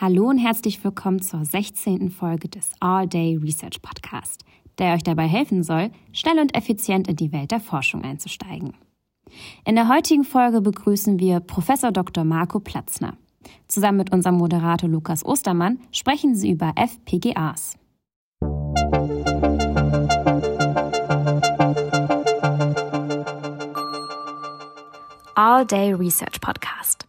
Hallo und herzlich willkommen zur 16. Folge des All Day Research Podcast, der euch dabei helfen soll, schnell und effizient in die Welt der Forschung einzusteigen. In der heutigen Folge begrüßen wir Professor Dr. Marco Platzner. Zusammen mit unserem Moderator Lukas Ostermann sprechen sie über FPGAs. All Day Research Podcast.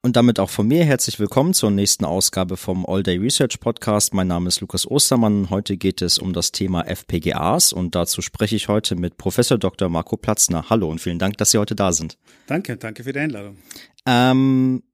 Und damit auch von mir herzlich willkommen zur nächsten Ausgabe vom All Day Research Podcast. Mein Name ist Lukas Ostermann. Heute geht es um das Thema FPGAs und dazu spreche ich heute mit Professor Dr. Marco Platzner. Hallo und vielen Dank, dass Sie heute da sind. Danke, danke für die Einladung. Ähm,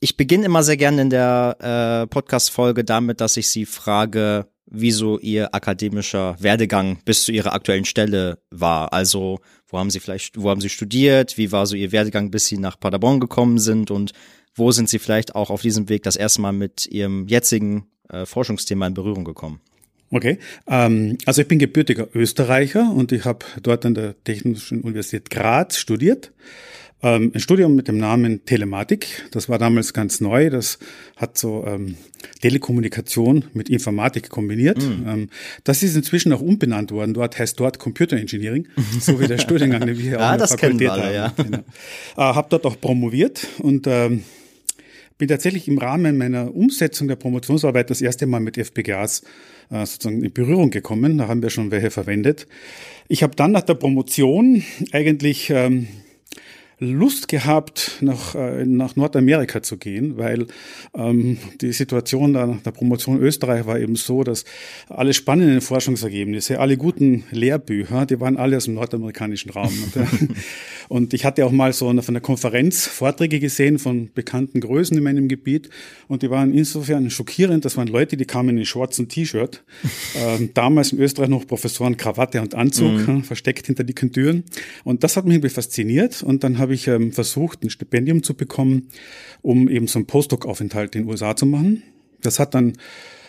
ich beginne immer sehr gerne in der äh, Podcast-Folge damit, dass ich Sie frage, wieso Ihr akademischer Werdegang bis zu Ihrer aktuellen Stelle war. Also, wo haben Sie vielleicht, wo haben Sie studiert? Wie war so Ihr Werdegang, bis Sie nach Paderborn gekommen sind? Und wo sind Sie vielleicht auch auf diesem Weg das erste Mal mit Ihrem jetzigen äh, Forschungsthema in Berührung gekommen? Okay, ähm, also ich bin gebürtiger Österreicher und ich habe dort an der Technischen Universität Graz studiert. Ähm, ein Studium mit dem Namen Telematik, das war damals ganz neu, das hat so ähm, Telekommunikation mit Informatik kombiniert. Mm. Ähm, das ist inzwischen auch umbenannt worden, dort heißt dort Computer Engineering, so wie der Studiengang, den wir hier ja, auch in der Fakultät alle, haben. Ja. Genau. Äh, habe dort auch promoviert und ähm, bin tatsächlich im Rahmen meiner Umsetzung der Promotionsarbeit das erste Mal mit FPGAs äh, sozusagen in Berührung gekommen. Da haben wir schon welche verwendet. Ich habe dann nach der Promotion eigentlich ähm, Lust gehabt, nach, äh, nach Nordamerika zu gehen, weil ähm, die Situation nach der Promotion Österreich war eben so, dass alle spannenden Forschungsergebnisse, alle guten Lehrbücher, die waren alle aus dem nordamerikanischen Raum. und, und ich hatte auch mal so von der Konferenz Vorträge gesehen von bekannten Größen in meinem Gebiet und die waren insofern schockierend, das waren Leute, die kamen in schwarzen T-Shirt, ähm, damals in Österreich noch Professoren Krawatte und Anzug, mhm. versteckt hinter dicken Türen und das hat mich irgendwie fasziniert und dann habe habe ich ähm, versucht, ein Stipendium zu bekommen, um eben so einen Postdoc-Aufenthalt in den USA zu machen. Das hat dann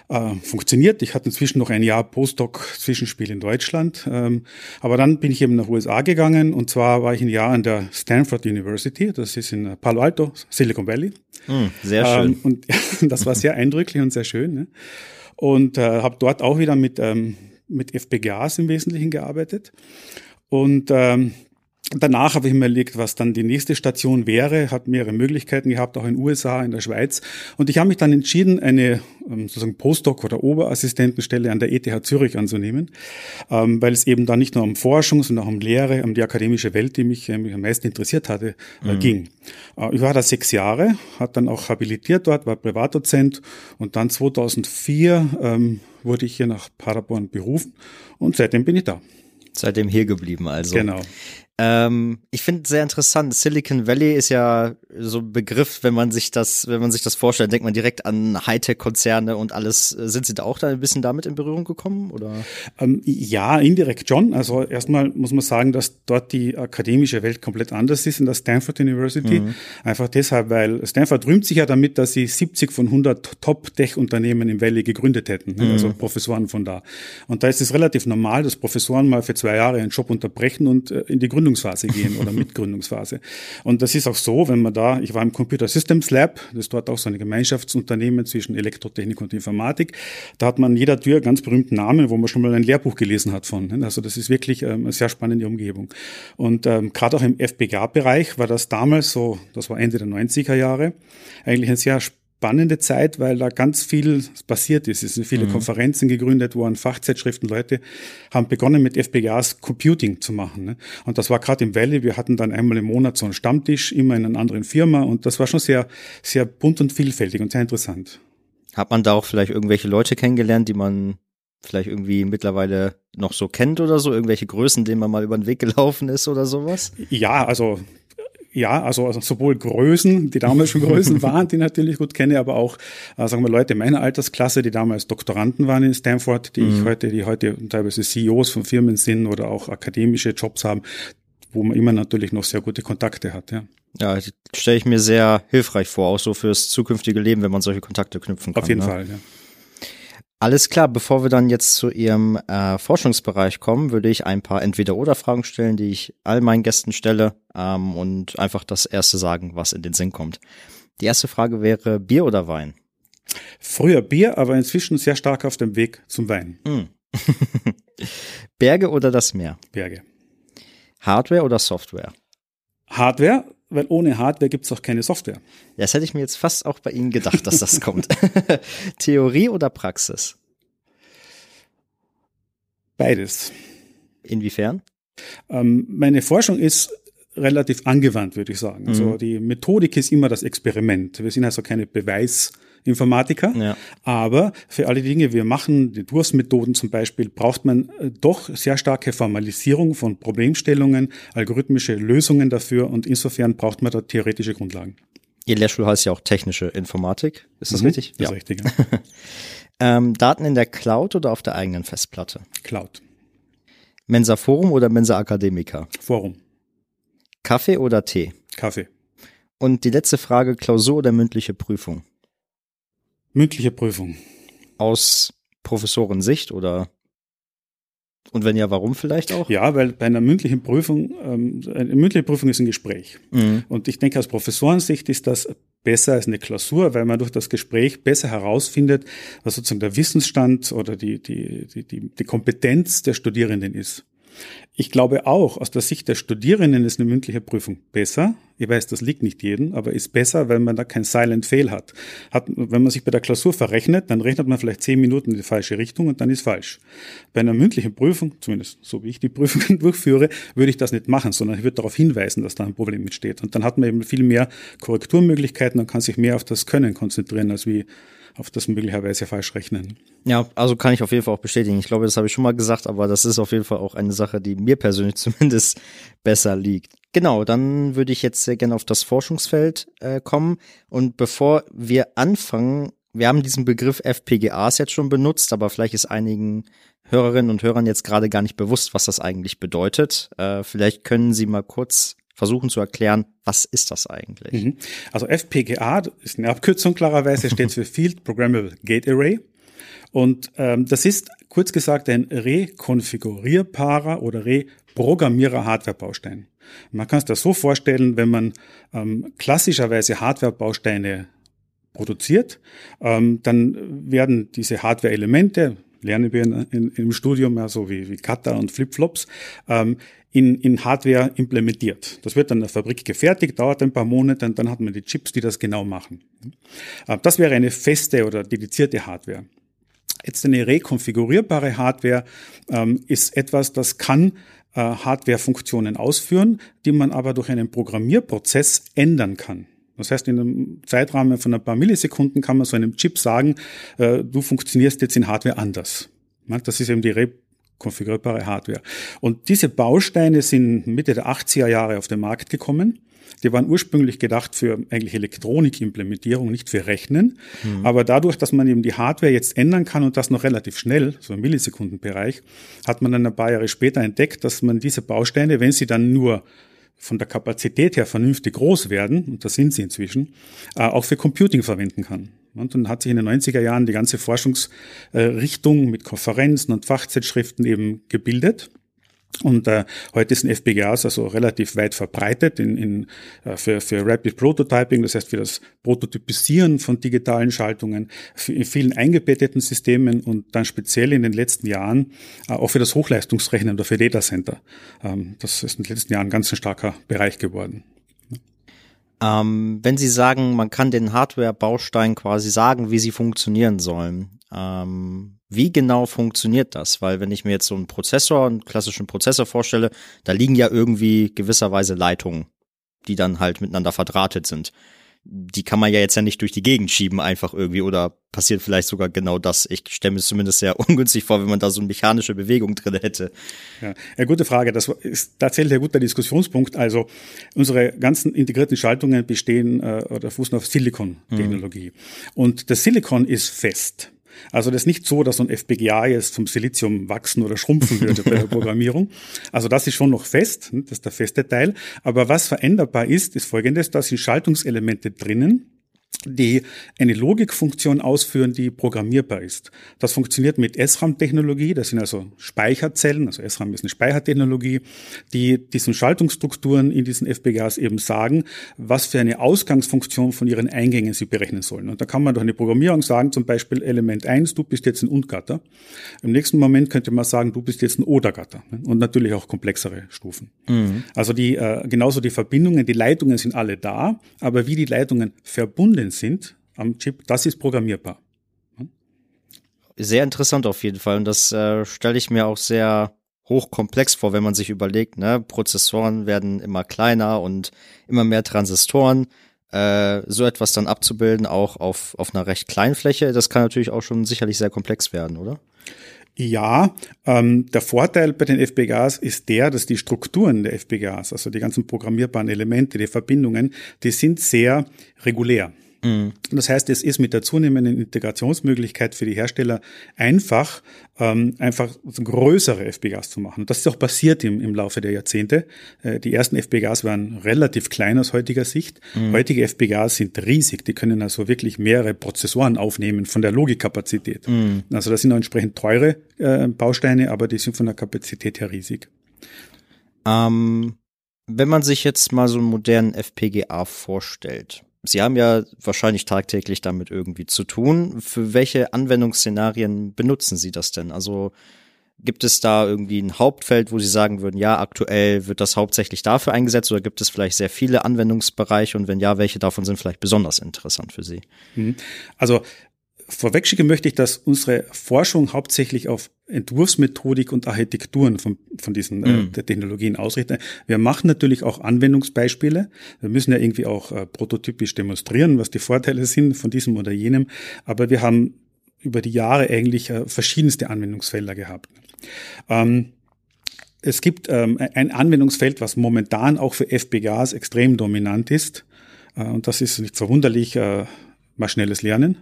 äh, funktioniert. Ich hatte inzwischen noch ein Jahr Postdoc-Zwischenspiel in Deutschland. Ähm, aber dann bin ich eben nach USA gegangen und zwar war ich ein Jahr an der Stanford University. Das ist in Palo Alto, Silicon Valley. Mm, sehr schön. Ähm, und das war sehr eindrücklich und sehr schön. Ne? Und äh, habe dort auch wieder mit, ähm, mit FPGAs im Wesentlichen gearbeitet. Und ähm, Danach habe ich mir überlegt, was dann die nächste Station wäre, habe mehrere Möglichkeiten gehabt, auch in den USA, in der Schweiz. Und ich habe mich dann entschieden, eine ähm, sozusagen Postdoc- oder Oberassistentenstelle an der ETH Zürich anzunehmen, ähm, weil es eben da nicht nur um Forschung, sondern auch um Lehre, um die akademische Welt, die mich, mich am meisten interessiert hatte, äh, mhm. ging. Äh, ich war da sechs Jahre, hat dann auch habilitiert dort, war Privatdozent und dann 2004 ähm, wurde ich hier nach Paderborn berufen und seitdem bin ich da. Seitdem hier geblieben also. Genau. Ähm, ich finde sehr interessant. Silicon Valley ist ja so ein Begriff, wenn man sich das, wenn man sich das vorstellt, denkt man direkt an Hightech-Konzerne und alles. Sind Sie da auch da ein bisschen damit in Berührung gekommen? Oder? Ähm, ja, indirekt schon. Also erstmal muss man sagen, dass dort die akademische Welt komplett anders ist in der Stanford University. Mhm. Einfach deshalb, weil Stanford rühmt sich ja damit, dass sie 70 von 100 Top-Tech-Unternehmen im Valley gegründet hätten. Ne? Mhm. Also Professoren von da. Und da ist es relativ normal, dass Professoren mal für zwei Jahre einen Job unterbrechen und äh, in die Gründung Gründungsphase gehen oder Mitgründungsphase. Und das ist auch so, wenn man da, ich war im Computer Systems Lab, das ist dort auch so ein Gemeinschaftsunternehmen zwischen Elektrotechnik und Informatik, da hat man an jeder Tür ganz berühmten Namen, wo man schon mal ein Lehrbuch gelesen hat von. Ne? Also das ist wirklich ähm, eine sehr spannende Umgebung. Und ähm, gerade auch im FPGA-Bereich war das damals so, das war Ende der 90er Jahre, eigentlich ein sehr spannende Zeit, weil da ganz viel passiert ist. Es sind viele mhm. Konferenzen gegründet worden, Fachzeitschriften, Leute haben begonnen mit FPGAs Computing zu machen. Ne? Und das war gerade im Valley. Wir hatten dann einmal im Monat so einen Stammtisch, immer in einer anderen Firma und das war schon sehr, sehr bunt und vielfältig und sehr interessant. Hat man da auch vielleicht irgendwelche Leute kennengelernt, die man vielleicht irgendwie mittlerweile noch so kennt oder so, irgendwelche Größen, denen man mal über den Weg gelaufen ist oder sowas? Ja, also ja, also, also sowohl Größen, die damals schon Größen waren, die ich natürlich gut kenne, aber auch, äh, sagen wir, Leute meiner Altersklasse, die damals Doktoranden waren in Stanford, die mhm. ich heute, die heute teilweise CEOs von Firmen sind oder auch akademische Jobs haben, wo man immer natürlich noch sehr gute Kontakte hat, ja. Ja, stelle ich mir sehr hilfreich vor, auch so fürs zukünftige Leben, wenn man solche Kontakte knüpfen kann. Auf jeden ne? Fall, ja. Alles klar, bevor wir dann jetzt zu Ihrem äh, Forschungsbereich kommen, würde ich ein paar Entweder-Oder-Fragen stellen, die ich all meinen Gästen stelle ähm, und einfach das erste sagen, was in den Sinn kommt. Die erste Frage wäre Bier oder Wein? Früher Bier, aber inzwischen sehr stark auf dem Weg zum Wein. Mm. Berge oder das Meer? Berge. Hardware oder Software? Hardware, weil ohne Hardware gibt es auch keine Software. Das hätte ich mir jetzt fast auch bei Ihnen gedacht, dass das kommt. Theorie oder Praxis? Beides. Inwiefern? Ähm, meine Forschung ist relativ angewandt, würde ich sagen. Also mhm. die Methodik ist immer das Experiment. Wir sind also keine Beweisinformatiker, ja. aber für alle Dinge, wir machen, die Durstmethoden zum Beispiel, braucht man äh, doch sehr starke Formalisierung von Problemstellungen, algorithmische Lösungen dafür und insofern braucht man da theoretische Grundlagen. Ihr Lehrstuhl heißt ja auch technische Informatik, ist das mhm, richtig? Das ja. ist richtig. Ja. ähm, Daten in der Cloud oder auf der eigenen Festplatte? Cloud. Mensa Forum oder Mensa Akademiker? Forum. Kaffee oder Tee? Kaffee. Und die letzte Frage, Klausur oder mündliche Prüfung? Mündliche Prüfung. Aus Professorensicht oder? Und wenn ja, warum vielleicht auch? Ja, weil bei einer mündlichen Prüfung, ähm, eine mündliche Prüfung ist ein Gespräch. Mhm. Und ich denke, aus Professorensicht ist das besser als eine Klausur, weil man durch das Gespräch besser herausfindet, was sozusagen der Wissensstand oder die, die, die, die, die Kompetenz der Studierenden ist. Ich glaube auch, aus der Sicht der Studierenden ist eine mündliche Prüfung besser. Ich weiß, das liegt nicht jedem, aber ist besser, weil man da kein Silent Fail hat. hat. Wenn man sich bei der Klausur verrechnet, dann rechnet man vielleicht zehn Minuten in die falsche Richtung und dann ist falsch. Bei einer mündlichen Prüfung, zumindest so wie ich die Prüfungen durchführe, würde ich das nicht machen, sondern ich würde darauf hinweisen, dass da ein Problem mitsteht. Und dann hat man eben viel mehr Korrekturmöglichkeiten und kann sich mehr auf das Können konzentrieren, als wie auf das möglicherweise falsch rechnen. Ja, also kann ich auf jeden Fall auch bestätigen. Ich glaube, das habe ich schon mal gesagt, aber das ist auf jeden Fall auch eine Sache, die mir persönlich zumindest besser liegt. Genau, dann würde ich jetzt sehr gerne auf das Forschungsfeld äh, kommen. Und bevor wir anfangen, wir haben diesen Begriff FPGAs jetzt schon benutzt, aber vielleicht ist einigen Hörerinnen und Hörern jetzt gerade gar nicht bewusst, was das eigentlich bedeutet. Äh, vielleicht können Sie mal kurz versuchen zu erklären, was ist das eigentlich? Mhm. Also FPGA ist eine Abkürzung klarerweise, steht für Field Programmable Gate Array. Und ähm, das ist kurz gesagt ein rekonfigurierbarer oder reprogrammierer Hardware-Baustein. Man kann es das so vorstellen, wenn man ähm, klassischerweise Hardware-Bausteine produziert, ähm, dann werden diese Hardware-Elemente, lernen wir in, in, im Studium ja so wie, wie Kata und Flipflops, ähm, in, in Hardware implementiert. Das wird dann in der Fabrik gefertigt, dauert ein paar Monate und dann hat man die Chips, die das genau machen. Äh, das wäre eine feste oder dedizierte Hardware. Jetzt eine rekonfigurierbare Hardware ähm, ist etwas, das kann äh, Hardware-Funktionen ausführen, die man aber durch einen Programmierprozess ändern kann. Das heißt, in einem Zeitrahmen von ein paar Millisekunden kann man so einem Chip sagen, äh, du funktionierst jetzt in Hardware anders. Das ist eben die konfigurierbare Hardware. Und diese Bausteine sind Mitte der 80er Jahre auf den Markt gekommen. Die waren ursprünglich gedacht für eigentlich Elektronikimplementierung, nicht für Rechnen. Mhm. Aber dadurch, dass man eben die Hardware jetzt ändern kann und das noch relativ schnell, so im Millisekundenbereich, hat man dann ein paar Jahre später entdeckt, dass man diese Bausteine, wenn sie dann nur von der Kapazität her vernünftig groß werden, und das sind sie inzwischen, äh, auch für Computing verwenden kann. Und dann hat sich in den 90er Jahren die ganze Forschungsrichtung mit Konferenzen und Fachzeitschriften eben gebildet. Und äh, heute sind FPGAs also relativ weit verbreitet in, in, äh, für, für Rapid Prototyping, das heißt für das Prototypisieren von digitalen Schaltungen, in vielen eingebetteten Systemen und dann speziell in den letzten Jahren äh, auch für das Hochleistungsrechnen oder für Datacenter. Ähm, das ist in den letzten Jahren ganz ein starker Bereich geworden. Ähm, wenn Sie sagen, man kann den Hardware-Baustein quasi sagen, wie sie funktionieren sollen, ähm, wie genau funktioniert das? Weil wenn ich mir jetzt so einen Prozessor, einen klassischen Prozessor vorstelle, da liegen ja irgendwie gewisserweise Leitungen, die dann halt miteinander verdrahtet sind die kann man ja jetzt ja nicht durch die Gegend schieben einfach irgendwie oder passiert vielleicht sogar genau das. Ich stelle mir es zumindest sehr ungünstig vor, wenn man da so eine mechanische Bewegung drin hätte. Ja, ja gute Frage. Das ist tatsächlich ein guter Diskussionspunkt. Also unsere ganzen integrierten Schaltungen bestehen äh, oder fußen auf Silicon-Technologie. Mhm. Und das Silicon ist fest. Also das ist nicht so, dass so ein FPGA jetzt vom Silizium wachsen oder schrumpfen würde bei der Programmierung. Also das ist schon noch fest, hm, das ist der feste Teil. Aber was veränderbar ist, ist folgendes, da sind Schaltungselemente drinnen, die eine Logikfunktion ausführen, die programmierbar ist. Das funktioniert mit SRAM-Technologie, das sind also Speicherzellen, also SRAM ist eine Speichertechnologie, die diesen Schaltungsstrukturen in diesen FPGAs eben sagen, was für eine Ausgangsfunktion von ihren Eingängen sie berechnen sollen. Und da kann man durch eine Programmierung sagen, zum Beispiel Element 1, du bist jetzt ein Und-Gatter. Im nächsten Moment könnte man sagen, du bist jetzt ein Oder-Gatter. Und natürlich auch komplexere Stufen. Mhm. Also die, äh, genauso die Verbindungen, die Leitungen sind alle da, aber wie die Leitungen verbunden sind am Chip, das ist programmierbar. Sehr interessant auf jeden Fall. Und das äh, stelle ich mir auch sehr hochkomplex vor, wenn man sich überlegt, ne, Prozessoren werden immer kleiner und immer mehr Transistoren. Äh, so etwas dann abzubilden, auch auf, auf einer recht kleinen Fläche, das kann natürlich auch schon sicherlich sehr komplex werden, oder? Ja, ähm, der Vorteil bei den FPGAs ist der, dass die Strukturen der FPGAs, also die ganzen programmierbaren Elemente, die Verbindungen, die sind sehr regulär. Mhm. Das heißt, es ist mit der zunehmenden Integrationsmöglichkeit für die Hersteller einfach, ähm, einfach größere FPGAs zu machen. das ist auch passiert im, im Laufe der Jahrzehnte. Äh, die ersten FPGAs waren relativ klein aus heutiger Sicht. Mhm. Heutige FPGAs sind riesig. Die können also wirklich mehrere Prozessoren aufnehmen von der Logikkapazität. Mhm. Also das sind auch entsprechend teure äh, Bausteine, aber die sind von der Kapazität her riesig. Ähm, wenn man sich jetzt mal so einen modernen FPGA vorstellt, Sie haben ja wahrscheinlich tagtäglich damit irgendwie zu tun. Für welche Anwendungsszenarien benutzen Sie das denn? Also gibt es da irgendwie ein Hauptfeld, wo Sie sagen würden, ja, aktuell wird das hauptsächlich dafür eingesetzt oder gibt es vielleicht sehr viele Anwendungsbereiche und wenn ja, welche davon sind vielleicht besonders interessant für Sie? Mhm. Also Vorwegschicken möchte ich, dass unsere Forschung hauptsächlich auf Entwurfsmethodik und Architekturen von, von diesen äh, mhm. äh, Technologien ausrichtet. Wir machen natürlich auch Anwendungsbeispiele. Wir müssen ja irgendwie auch äh, prototypisch demonstrieren, was die Vorteile sind von diesem oder jenem. Aber wir haben über die Jahre eigentlich äh, verschiedenste Anwendungsfelder gehabt. Ähm, es gibt ähm, ein Anwendungsfeld, was momentan auch für FPGAs extrem dominant ist. Äh, und das ist nicht verwunderlich äh, maschinelles Lernen.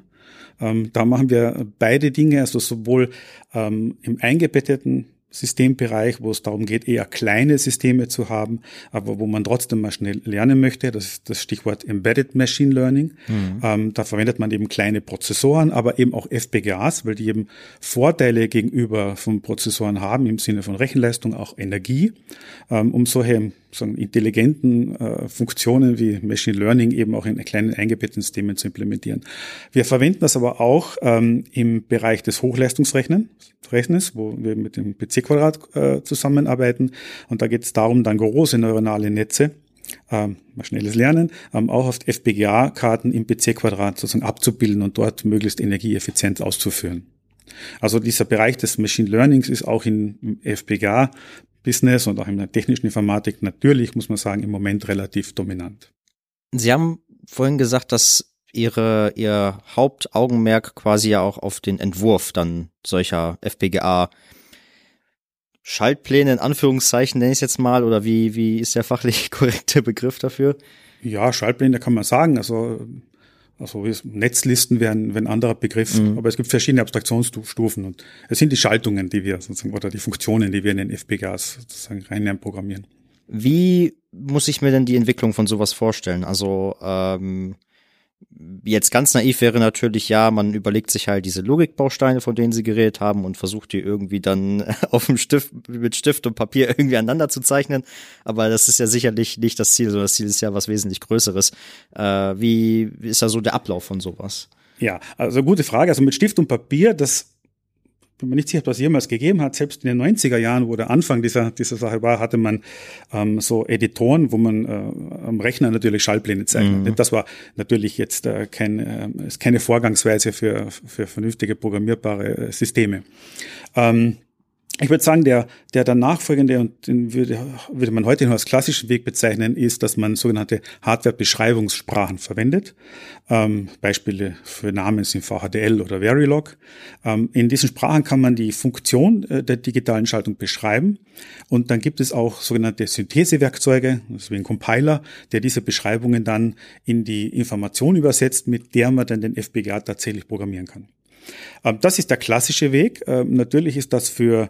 Ähm, da machen wir beide Dinge, also sowohl ähm, im eingebetteten Systembereich, wo es darum geht, eher kleine Systeme zu haben, aber wo man trotzdem mal schnell lernen möchte. Das ist das Stichwort Embedded Machine Learning. Mhm. Ähm, da verwendet man eben kleine Prozessoren, aber eben auch FPGAs, weil die eben Vorteile gegenüber von Prozessoren haben im Sinne von Rechenleistung, auch Energie, ähm, um solche so intelligenten äh, Funktionen wie Machine Learning eben auch in kleinen eingebetteten Systemen zu implementieren. Wir verwenden das aber auch ähm, im Bereich des Hochleistungsrechnens, wo wir mit dem PC-Quadrat äh, zusammenarbeiten. Und da geht es darum, dann große neuronale Netze ähm, schnelles Lernen, ähm, auch auf FPGA-Karten im PC-Quadrat sozusagen abzubilden und dort möglichst energieeffizient auszuführen. Also dieser Bereich des Machine Learnings ist auch in FPGA Business und auch in der technischen Informatik natürlich, muss man sagen, im Moment relativ dominant. Sie haben vorhin gesagt, dass Ihre, Ihr Hauptaugenmerk quasi ja auch auf den Entwurf dann solcher FPGA Schaltpläne in Anführungszeichen nenne ich es jetzt mal oder wie, wie ist der fachlich korrekte Begriff dafür? Ja, Schaltpläne kann man sagen. Also also Netzlisten wären, ein anderer Begriff, mhm. aber es gibt verschiedene Abstraktionsstufen und es sind die Schaltungen, die wir sozusagen oder die Funktionen, die wir in den FPGAs sozusagen rein programmieren. Wie muss ich mir denn die Entwicklung von sowas vorstellen? Also ähm, Jetzt ganz naiv wäre natürlich, ja, man überlegt sich halt diese Logikbausteine, von denen sie geredet haben und versucht die irgendwie dann auf dem Stift, mit Stift und Papier irgendwie aneinander zu zeichnen. Aber das ist ja sicherlich nicht das Ziel, sondern das Ziel ist ja was wesentlich Größeres. Äh, wie ist da so der Ablauf von sowas? Ja, also gute Frage. Also mit Stift und Papier, das bin mir nicht sicher, ob das jemals gegeben hat. Selbst in den 90er Jahren, wo der Anfang dieser, dieser Sache war, hatte man ähm, so Editoren, wo man äh, am Rechner natürlich Schallpläne zeichnet. Mhm. Das war natürlich jetzt äh, kein, äh, ist keine Vorgangsweise für, für vernünftige programmierbare äh, Systeme. Ähm, ich würde sagen, der, der dann nachfolgende, und den würde, würde man heute nur als klassischen Weg bezeichnen, ist, dass man sogenannte Hardware-Beschreibungssprachen verwendet. Ähm, Beispiele für Namen sind VHDL oder Verilog. Ähm, in diesen Sprachen kann man die Funktion äh, der digitalen Schaltung beschreiben. Und dann gibt es auch sogenannte Synthesewerkzeuge, ist wie ein Compiler, der diese Beschreibungen dann in die Information übersetzt, mit der man dann den FPGA tatsächlich programmieren kann. Ähm, das ist der klassische Weg. Ähm, natürlich ist das für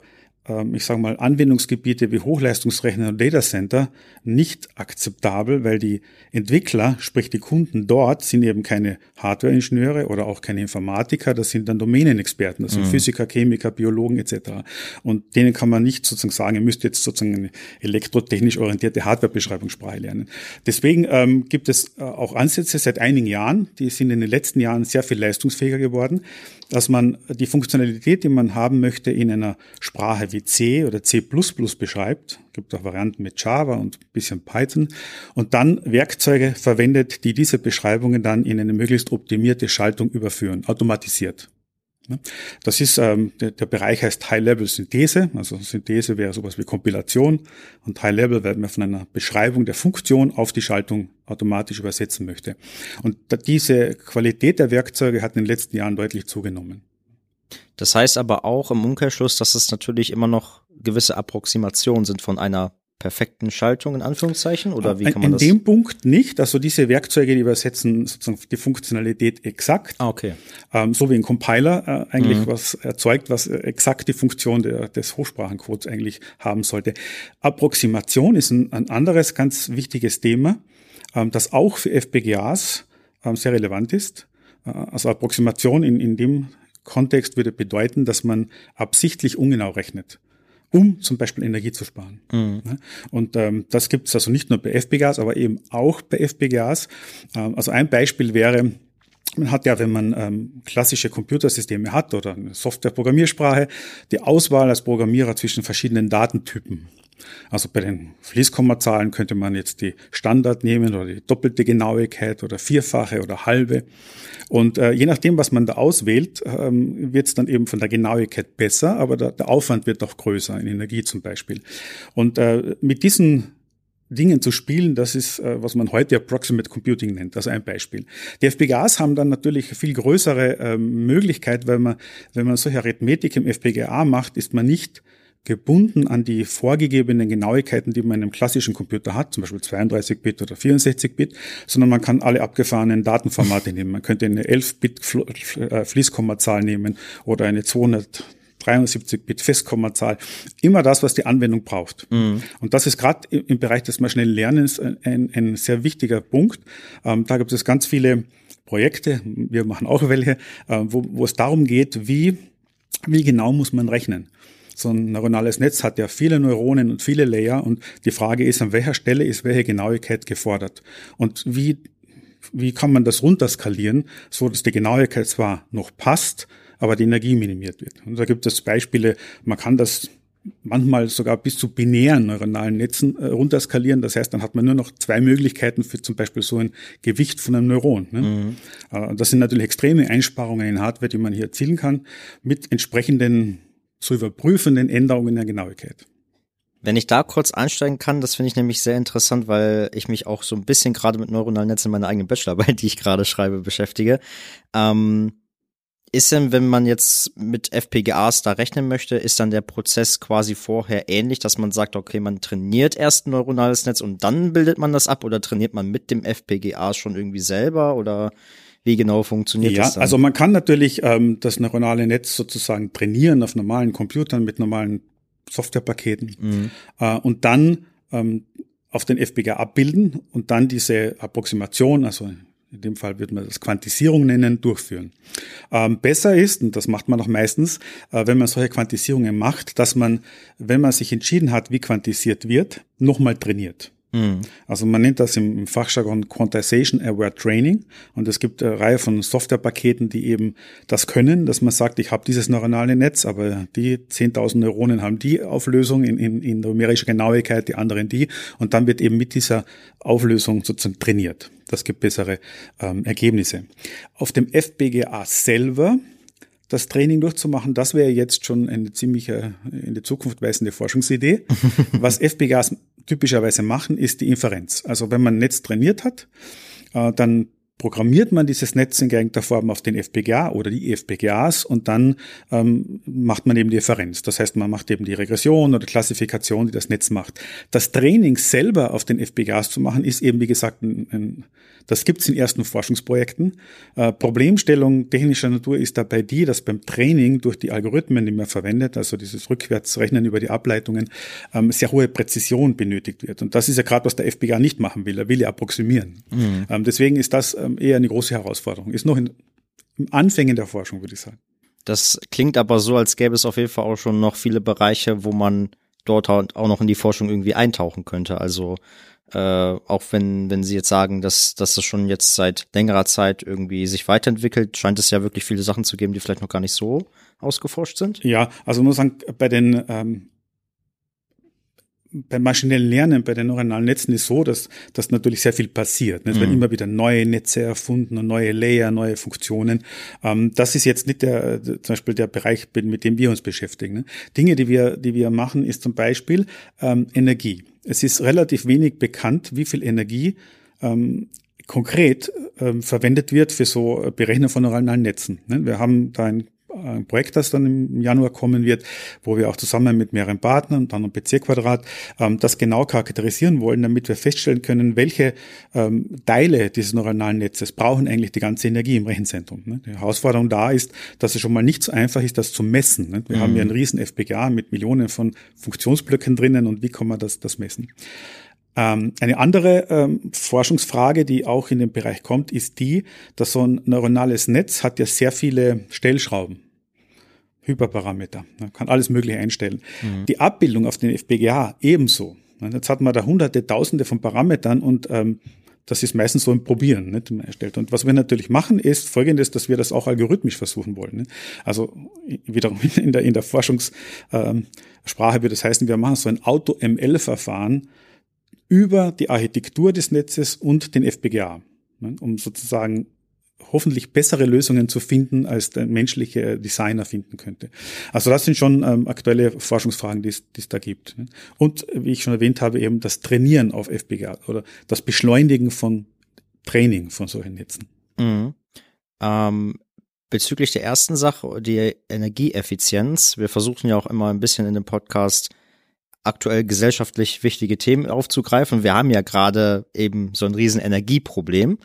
ich sage mal, Anwendungsgebiete wie Hochleistungsrechner und Datacenter nicht akzeptabel, weil die Entwickler, sprich die Kunden dort, sind eben keine Hardware-Ingenieure oder auch keine Informatiker, das sind dann Domänenexperten, das sind mhm. Physiker, Chemiker, Biologen etc. Und denen kann man nicht sozusagen sagen, ihr müsst jetzt sozusagen eine elektrotechnisch orientierte Hardware-Beschreibungssprache lernen. Deswegen ähm, gibt es äh, auch Ansätze seit einigen Jahren, die sind in den letzten Jahren sehr viel leistungsfähiger geworden, dass man die Funktionalität, die man haben möchte, in einer Sprache wie C oder C++ beschreibt. Es gibt auch Varianten mit Java und ein bisschen Python. Und dann Werkzeuge verwendet, die diese Beschreibungen dann in eine möglichst optimierte Schaltung überführen, automatisiert. Ne? Das ist, ähm, der, der Bereich heißt High-Level-Synthese. Also Synthese wäre sowas wie Kompilation und High-Level, weil man von einer Beschreibung der Funktion auf die Schaltung automatisch übersetzen möchte. Und diese Qualität der Werkzeuge hat in den letzten Jahren deutlich zugenommen. Das heißt aber auch im Umkehrschluss, dass es natürlich immer noch gewisse Approximationen sind von einer perfekten Schaltung in Anführungszeichen oder wie kann man in das? In dem Punkt nicht. Also diese Werkzeuge, die übersetzen sozusagen die Funktionalität exakt. Ah, okay. Ähm, so wie ein Compiler äh, eigentlich mhm. was erzeugt, was exakt die Funktion der, des Hochsprachencodes eigentlich haben sollte. Approximation ist ein, ein anderes ganz wichtiges Thema, ähm, das auch für FPGAs ähm, sehr relevant ist. Äh, also Approximation in, in dem Kontext würde bedeuten, dass man absichtlich ungenau rechnet um zum Beispiel Energie zu sparen. Mhm. Und ähm, das gibt es also nicht nur bei FPGAs, aber eben auch bei FPGAs. Ähm, also ein Beispiel wäre, man hat ja, wenn man ähm, klassische Computersysteme hat oder eine Software-Programmiersprache, die Auswahl als Programmierer zwischen verschiedenen Datentypen. Also bei den Fließkommazahlen könnte man jetzt die Standard nehmen oder die doppelte Genauigkeit oder vierfache oder halbe. Und äh, je nachdem, was man da auswählt, ähm, wird es dann eben von der Genauigkeit besser, aber der, der Aufwand wird auch größer, in Energie zum Beispiel. Und äh, mit diesen Dingen zu spielen, das ist, äh, was man heute Approximate Computing nennt, also ein Beispiel. Die FPGAs haben dann natürlich viel größere ähm, Möglichkeit, weil man, wenn man solche Arithmetik im FPGA macht, ist man nicht gebunden an die vorgegebenen Genauigkeiten, die man in einem klassischen Computer hat, zum Beispiel 32-Bit oder 64-Bit, sondern man kann alle abgefahrenen Datenformate nehmen. Man könnte eine 11-Bit äh, nehmen oder eine 273-Bit Festkommazahl. Immer das, was die Anwendung braucht. Mhm. Und das ist gerade im Bereich des maschinellen Lernens ein, ein sehr wichtiger Punkt. Ähm, da gibt es ganz viele Projekte, wir machen auch welche, äh, wo, wo es darum geht, wie, wie genau muss man rechnen so ein neuronales Netz hat ja viele Neuronen und viele Layer und die Frage ist, an welcher Stelle ist welche Genauigkeit gefordert und wie, wie kann man das runterskalieren, so dass die Genauigkeit zwar noch passt, aber die Energie minimiert wird. Und da gibt es Beispiele, man kann das manchmal sogar bis zu binären neuronalen Netzen äh, runterskalieren. Das heißt, dann hat man nur noch zwei Möglichkeiten für zum Beispiel so ein Gewicht von einem Neuron. Ne? Mhm. Äh, das sind natürlich extreme Einsparungen in Hardware, die man hier erzielen kann, mit entsprechenden zu überprüfenden Änderungen in der Genauigkeit. Wenn ich da kurz einsteigen kann, das finde ich nämlich sehr interessant, weil ich mich auch so ein bisschen gerade mit neuronalen Netzen in meiner eigenen Bachelorarbeit, die ich gerade schreibe, beschäftige. Ähm, ist denn, wenn man jetzt mit FPGAs da rechnen möchte, ist dann der Prozess quasi vorher ähnlich, dass man sagt, okay, man trainiert erst ein neuronales Netz und dann bildet man das ab oder trainiert man mit dem FPGA schon irgendwie selber oder wie genau funktioniert ja, das dann? Also man kann natürlich ähm, das neuronale Netz sozusagen trainieren auf normalen Computern mit normalen Softwarepaketen mhm. äh, und dann ähm, auf den FPGA abbilden und dann diese Approximation, also in dem Fall würde man das Quantisierung nennen, durchführen. Ähm, besser ist, und das macht man auch meistens, äh, wenn man solche Quantisierungen macht, dass man, wenn man sich entschieden hat, wie quantisiert wird, nochmal trainiert. Mhm. Also man nennt das im Fachjargon Quantization Aware Training und es gibt eine Reihe von Softwarepaketen, die eben das können, dass man sagt, ich habe dieses neuronale Netz, aber die 10.000 Neuronen haben die Auflösung in, in, in numerischer Genauigkeit, die anderen die und dann wird eben mit dieser Auflösung sozusagen trainiert. Das gibt bessere ähm, Ergebnisse. Auf dem FPGA selber das Training durchzumachen, das wäre jetzt schon eine ziemliche in die Zukunft weisende Forschungsidee. Was FPGAs typischerweise machen, ist die Inferenz. Also wenn man ein Netz trainiert hat, äh, dann programmiert man dieses Netz in geeigneter Form auf den FPGA oder die FPGAs und dann ähm, macht man eben die Inferenz. Das heißt, man macht eben die Regression oder Klassifikation, die das Netz macht. Das Training selber auf den FPGAs zu machen, ist eben, wie gesagt, ein, ein Das gibt es in ersten Forschungsprojekten. Äh, Problemstellung technischer Natur ist dabei die, dass beim Training durch die Algorithmen, die man verwendet, also dieses Rückwärtsrechnen über die Ableitungen, ähm, sehr hohe Präzision benötigt wird. Und das ist ja gerade, was der FPGA nicht machen will. Er will ja approximieren. Mhm. Ähm, deswegen ist das ähm, eher eine große Herausforderung. Ist noch in, im Anfängen der Forschung, würde ich sagen. Das klingt aber so, als gäbe es auf jeden Fall auch schon noch viele Bereiche, wo man dort auch noch in die Forschung irgendwie eintauchen könnte. Also äh, auch wenn, wenn Sie jetzt sagen, dass, dass das schon jetzt seit längerer Zeit irgendwie sich weiterentwickelt, scheint es ja wirklich viele Sachen zu geben, die vielleicht noch gar nicht so ausgeforscht sind. Ja, also man muss sagen, bei den ähm, beim maschinellen Lernen, bei den neuronalen Netzen ist so, dass, dass natürlich sehr viel passiert. Es werden mhm. immer wieder neue Netze erfunden und neue Layer, neue Funktionen. Ähm, das ist jetzt nicht der, zum Beispiel der Bereich, mit dem wir uns beschäftigen. Ne? Dinge, die wir, die wir machen, ist zum Beispiel ähm, Energie. Es ist relativ wenig bekannt, wie viel Energie ähm, konkret ähm, verwendet wird für so Berechnen von neuronalen Netzen. Ne? Wir haben da ein ein Projekt, das dann im Januar kommen wird, wo wir auch zusammen mit mehreren Partnern, dann um PC Quadrat, ähm, das genau charakterisieren wollen, damit wir feststellen können, welche ähm, Teile dieses neuronalen Netzes brauchen eigentlich die ganze Energie im Rechenzentrum. Ne? Die Herausforderung da ist, dass es schon mal nicht so einfach ist, das zu messen. Ne? Wir mhm. haben ja einen riesen FPGA mit Millionen von Funktionsblöcken drinnen und wie kann man das, das messen? Ähm, eine andere ähm, Forschungsfrage, die auch in den Bereich kommt, ist die, dass so ein neuronales Netz hat ja sehr viele Stellschrauben. Hyperparameter. Man kann alles Mögliche einstellen. Mhm. Die Abbildung auf den FPGA ebenso. Jetzt hat man da hunderte, tausende von Parametern und ähm, das ist meistens so ein Probieren, nicht, erstellt. Und was wir natürlich machen, ist folgendes, dass wir das auch algorithmisch versuchen wollen. Nicht? Also wiederum in der, in der Forschungssprache ähm, würde das heißen, wir machen so ein Auto-ML-Verfahren über die Architektur des Netzes und den FPGA, ne, um sozusagen hoffentlich bessere Lösungen zu finden, als der menschliche Designer finden könnte. Also das sind schon ähm, aktuelle Forschungsfragen, die es da gibt. Ne. Und wie ich schon erwähnt habe, eben das Trainieren auf FPGA oder das Beschleunigen von Training von solchen Netzen. Mhm. Ähm, bezüglich der ersten Sache, die Energieeffizienz, wir versuchen ja auch immer ein bisschen in dem Podcast aktuell gesellschaftlich wichtige Themen aufzugreifen. Wir haben ja gerade eben so ein riesen Energieproblem.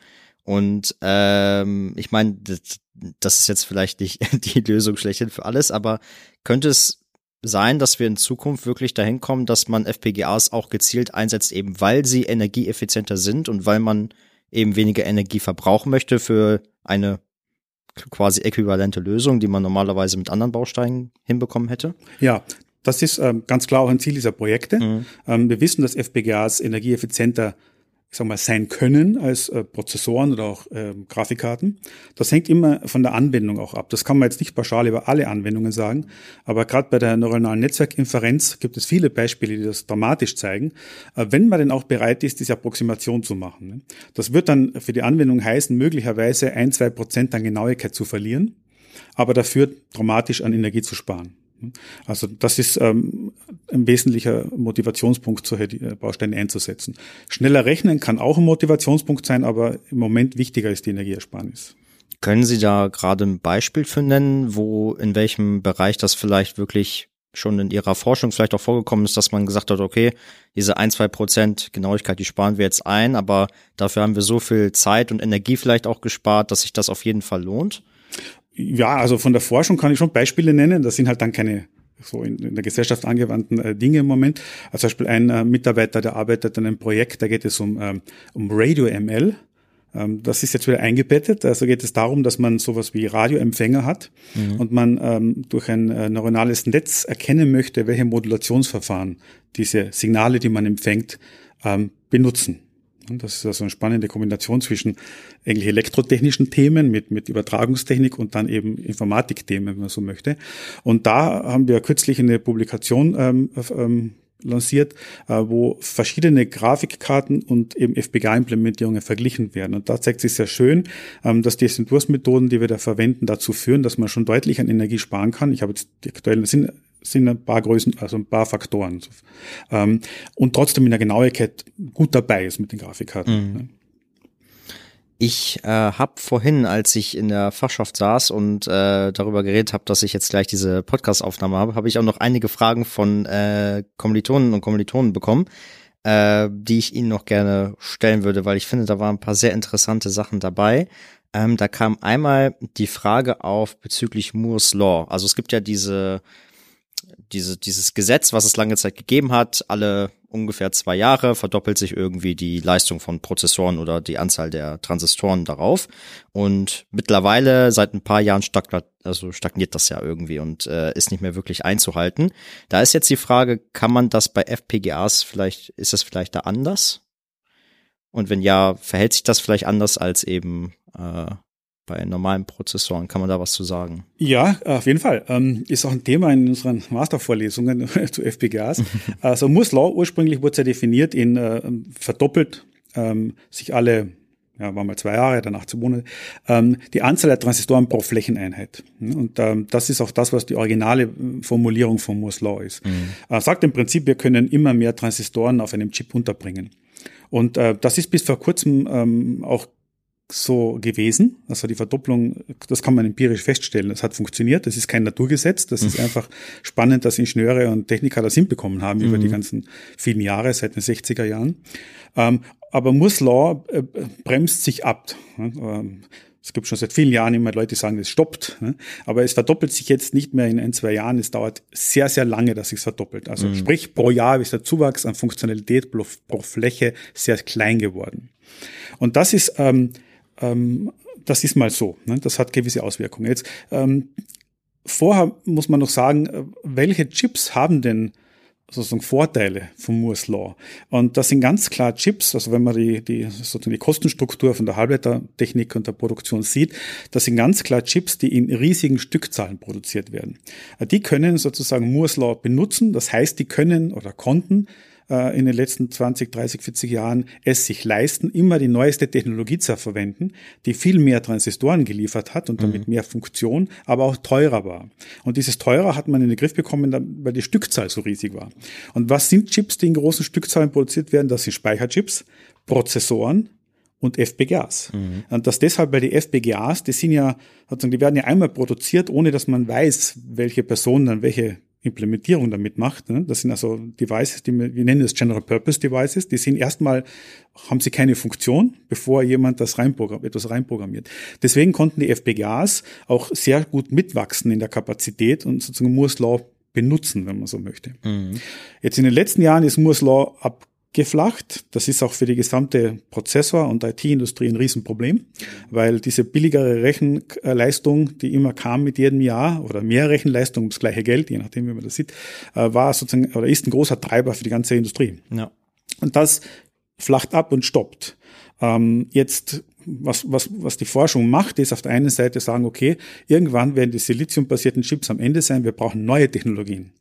Und ähm, ich meine, das, das ist jetzt vielleicht nicht die Lösung schlechthin für alles, aber könnte es sein, dass wir in Zukunft wirklich dahin kommen, dass man FPGAs auch gezielt einsetzt, eben weil sie energieeffizienter sind und weil man eben weniger Energie verbrauchen möchte für eine quasi äquivalente Lösung, die man normalerweise mit anderen Bausteinen hinbekommen hätte? Ja, das ist ähm, ganz klar auch ein Ziel dieser Projekte. Mhm. Ähm, wir wissen, dass FPGAs energieeffizienter ich sag mal, sein können als äh, Prozessoren oder auch äh, Grafikkarten. Das hängt immer von der Anwendung auch ab. Das kann man jetzt nicht pauschal über alle Anwendungen sagen, aber gerade bei der neuronalen Netzwerkinferenz gibt es viele Beispiele, die das dramatisch zeigen, äh, wenn man denn auch bereit ist, diese Approximation zu machen. Ne? Das wird dann für die Anwendung heißen, möglicherweise ein, zwei Prozent an Genauigkeit zu verlieren, aber dafür dramatisch an Energie zu sparen. Also das ist ähm, ein wesentlicher Motivationspunkt, solche äh, Bausteine einzusetzen. Schneller rechnen kann auch ein Motivationspunkt sein, aber im Moment wichtiger ist die Energieersparnis. Können Sie da gerade ein Beispiel für nennen, wo in welchem Bereich das vielleicht wirklich schon in Ihrer Forschung vielleicht auch vorgekommen ist, dass man gesagt hat, okay, diese ein, zwei Prozent Genauigkeit, die sparen wir jetzt ein, aber dafür haben wir so viel Zeit und Energie vielleicht auch gespart, dass sich das auf jeden Fall lohnt? Ja, also von der Forschung kann ich schon Beispiele nennen. Das sind halt dann keine so in, in der Gesellschaft angewandten äh, Dinge im Moment. Also zum Beispiel ein äh, Mitarbeiter, der arbeitet an einem Projekt, da geht es um, ähm, um Radio ML. Ähm, das ist jetzt wieder eingebettet. Also geht es darum, dass man sowas wie Radioempfänger hat mhm. und man ähm, durch ein äh, neuronales Netz erkennen möchte, welche Modulationsverfahren diese Signale, die man empfängt, ähm, benutzen. Das ist also eine spannende Kombination zwischen eigentlich elektrotechnischen Themen mit, mit Übertragungstechnik und dann eben Informatikthemen, wenn man so möchte. Und da haben wir kürzlich eine Publikation ähm, ähm, lanciert, äh, wo verschiedene Grafikkarten und eben FPGA-Implementierungen verglichen werden. Und da zeigt sich sehr schön, ähm, dass die Entwurfsmethoden, die wir da verwenden, dazu führen, dass man schon deutlich an Energie sparen kann. Ich habe jetzt die aktuellen, sind sind ein paar Größen, also ein paar Faktoren. Ähm, und trotzdem in der Genauigkeit gut dabei ist mit den Grafikkarten. Mhm. Ich äh, habe vorhin, als ich in der Fachschaft saß und äh, darüber geredet habe, dass ich jetzt gleich diese Podcast-Aufnahme habe, habe ich auch noch einige Fragen von äh, Kommilitonen und Kommilitonen bekommen. äh, die ich Ihnen noch gerne stellen würde, weil ich finde, da waren ein paar sehr interessante Sachen dabei. Ähm, da kam einmal die Frage auf bezüglich Moore's Law. Also es gibt ja diese, diese, dieses Gesetz, was es lange Zeit gegeben hat, alle ungefähr zwei Jahre verdoppelt sich irgendwie die Leistung von Prozessoren oder die Anzahl der Transistoren darauf. Und mittlerweile seit ein paar Jahren stagniert, also stagniert das ja irgendwie und äh, ist nicht mehr wirklich einzuhalten. Da ist jetzt die Frage, kann man das bei FPGAs vielleicht, ist das vielleicht da anders? Und wenn ja, verhält sich das vielleicht anders als eben äh, bei normalen Prozessoren. Kann man da was zu sagen? Ja, auf jeden Fall. Ähm, ist auch ein Thema in unseren Mastervorlesungen zu FPGAs. also Moore's Law ursprünglich wurde ja definiert in äh, verdoppelt ähm, sich alle ja, war mal zwei Jahre, dann 18 Monate, ähm, die Anzahl der Transistoren pro Flächeneinheit. Und ähm, das ist auch das, was die originale äh, Formulierung von Moore's Law ist. Mhm. Äh, sagt im Prinzip, wir können immer mehr Transistoren auf einem Chip unterbringen. Und äh, das ist bis vor kurzem ähm, auch so gewesen. Also die Verdopplung, das kann man empirisch feststellen. Das hat funktioniert. Das ist kein Naturgesetz. Das ist mhm. einfach spannend, dass Ingenieure und Techniker das hinbekommen haben mhm. über die mhm. ganzen vielen Jahre, seit den 60er Jahren. Ähm, aber Moore's Law äh, bremst sich ab. Ähm, es gibt schon seit vielen Jahren immer Leute, die sagen, es stoppt. Ne? Aber es verdoppelt sich jetzt nicht mehr in ein, zwei Jahren. Es dauert sehr, sehr lange, dass es verdoppelt. Also mhm. sprich, pro Jahr ist der Zuwachs an Funktionalität pro, pro Fläche sehr klein geworden. Und das ist ähm, ähm, das ist mal so. Ne? Das hat gewisse Auswirkungen. Jetzt ähm, vorher muss man noch sagen, äh, welche Chips haben denn sozusagen Vorteile von Moore's Law. Und das sind ganz klar Chips, also wenn man die, die, sozusagen die Kostenstruktur von der Halbleitertechnik und der Produktion sieht, das sind ganz klar Chips, die in riesigen Stückzahlen produziert werden. Äh, die können sozusagen Moore's Law benutzen, das heißt, die können oder konnten äh, in den letzten 20, 30, 40 Jahren es sich leisten, immer die neueste Technologie zu verwenden, die viel mehr Transistoren geliefert hat und damit mhm. mehr Funktion, aber auch teurer war. Und dieses teurer hat man in den Griff bekommen, weil die Stückzahl so riesig war. Und was sind Chips, die in großen Stückzahlen produziert werden? Das sind Speicherchips, Prozessoren, und FPGAs. Mhm. Und das deshalb, weil die FPGAs, die sind ja, die werden ja einmal produziert, ohne dass man weiß, welche Person dann welche Implementierung damit macht. Ne? Das sind also Devices, die wir, wir nennen das General Purpose Devices. Die sind erstmal, haben sie keine Funktion, bevor jemand das reinprogramm, etwas reinprogrammiert. Deswegen konnten die FPGAs auch sehr gut mitwachsen in der Kapazität und sozusagen Moore's Law benutzen, wenn man so möchte. Mhm. Jetzt in den letzten Jahren ist Moore's Law ab geflacht. Das ist auch für die gesamte Prozessor- und IT-Industrie ein Riesenproblem, weil diese billigere Rechenleistung, die immer kam mit jedem Jahr oder mehr Rechenleistung ums gleiche Geld, je nachdem, wie man das sieht, äh, war sozusagen oder ist ein großer Treiber für die ganze Industrie. Ja. Und das flacht ab und stoppt. Ähm, jetzt was, was, was die Forschung macht, ist auf der einen Seite sagen, okay, irgendwann werden die siliziumbasierten Chips am Ende sein, wir brauchen neue Technologien.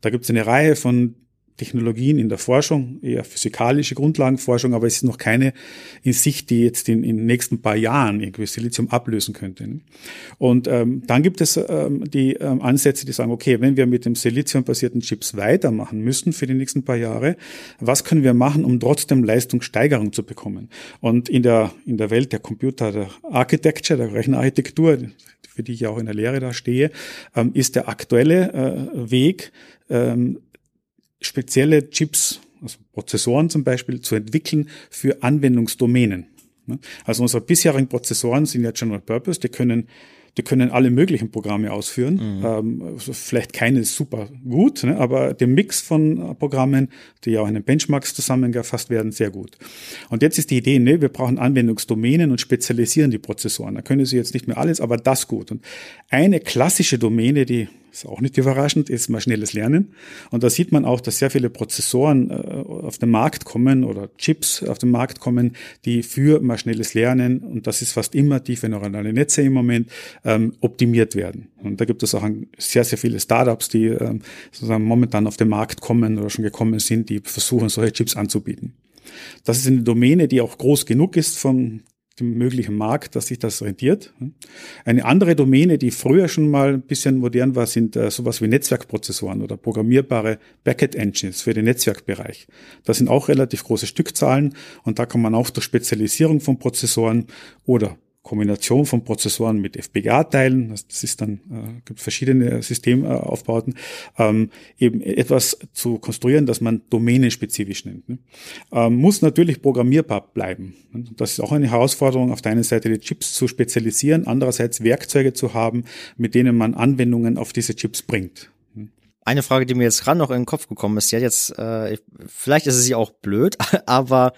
Da gibt es eine Reihe von Technologien in der Forschung, eher physikalische Grundlagenforschung, aber es ist noch keine in Sicht, die jetzt in, in den nächsten paar Jahren irgendwie Silizium ablösen könnte. Ne? Und ähm, dann gibt es ähm, die ähm, Ansätze, die sagen, okay, wenn wir mit dem Silizium-basierten Chips weitermachen müssen für die nächsten paar Jahre, was können wir machen, um trotzdem Leistungssteigerung zu bekommen? Und in der, in der Welt der Computer, der Architecture, der Rechenarchitektur, für die ich auch in der Lehre da stehe, ähm, ist der aktuelle äh, Weg, ähm, spezielle Chips, also Prozessoren zum Beispiel, zu entwickeln für Anwendungsdomänen. Also unsere bisherigen Prozessoren sind ja General Purpose, die können die können alle möglichen Programme ausführen. Mhm. Ähm, also vielleicht keine super gut, ne, aber der Mix von Programmen, die ja auch in den Benchmarks zusammengefasst werden, sehr gut. Und jetzt ist die Idee, ne, wir brauchen Anwendungsdomänen und spezialisieren die Prozessoren. Da können sie jetzt nicht mehr alles, aber das gut. Und eine klassische Domäne, die ist auch nicht überraschend, ist mal schnelles Lernen. Und da sieht man auch, dass sehr viele Prozessoren äh, auf den Markt kommen oder Chips auf den Markt kommen, die für mal schnelles Lernen, und das ist fast immer tiefe neuronale Netze im Moment, ähm, optimiert werden. Und da gibt es auch sehr, sehr viele Startups, die ähm, sozusagen momentan auf den Markt kommen oder schon gekommen sind, die versuchen, solche Chips anzubieten. Das ist eine Domäne, die auch groß genug ist von dem möglichen Markt, dass sich das rentiert. Eine andere Domäne, die früher schon mal ein bisschen modern war, sind äh, sowas wie Netzwerkprozessoren oder programmierbare Backend-Engines für den Netzwerkbereich. Das sind auch relativ große Stückzahlen und da kann man auch durch Spezialisierung von Prozessoren oder Kombination von Prozessoren mit FPGA-Teilen, das ist dann, äh, gibt verschiedene Systemaufbauten, ähm, eben etwas zu konstruieren, das man domänenspezifisch nennt. Ne? Ähm, muss natürlich programmierbar bleiben. Das ist auch eine Herausforderung, auf der einen Seite die Chips zu spezialisieren, andererseits Werkzeuge zu haben, mit denen man Anwendungen auf diese Chips bringt. Eine Frage, die mir jetzt gerade noch in den Kopf gekommen ist, ja jetzt, äh, vielleicht ist es ja auch blöd, aber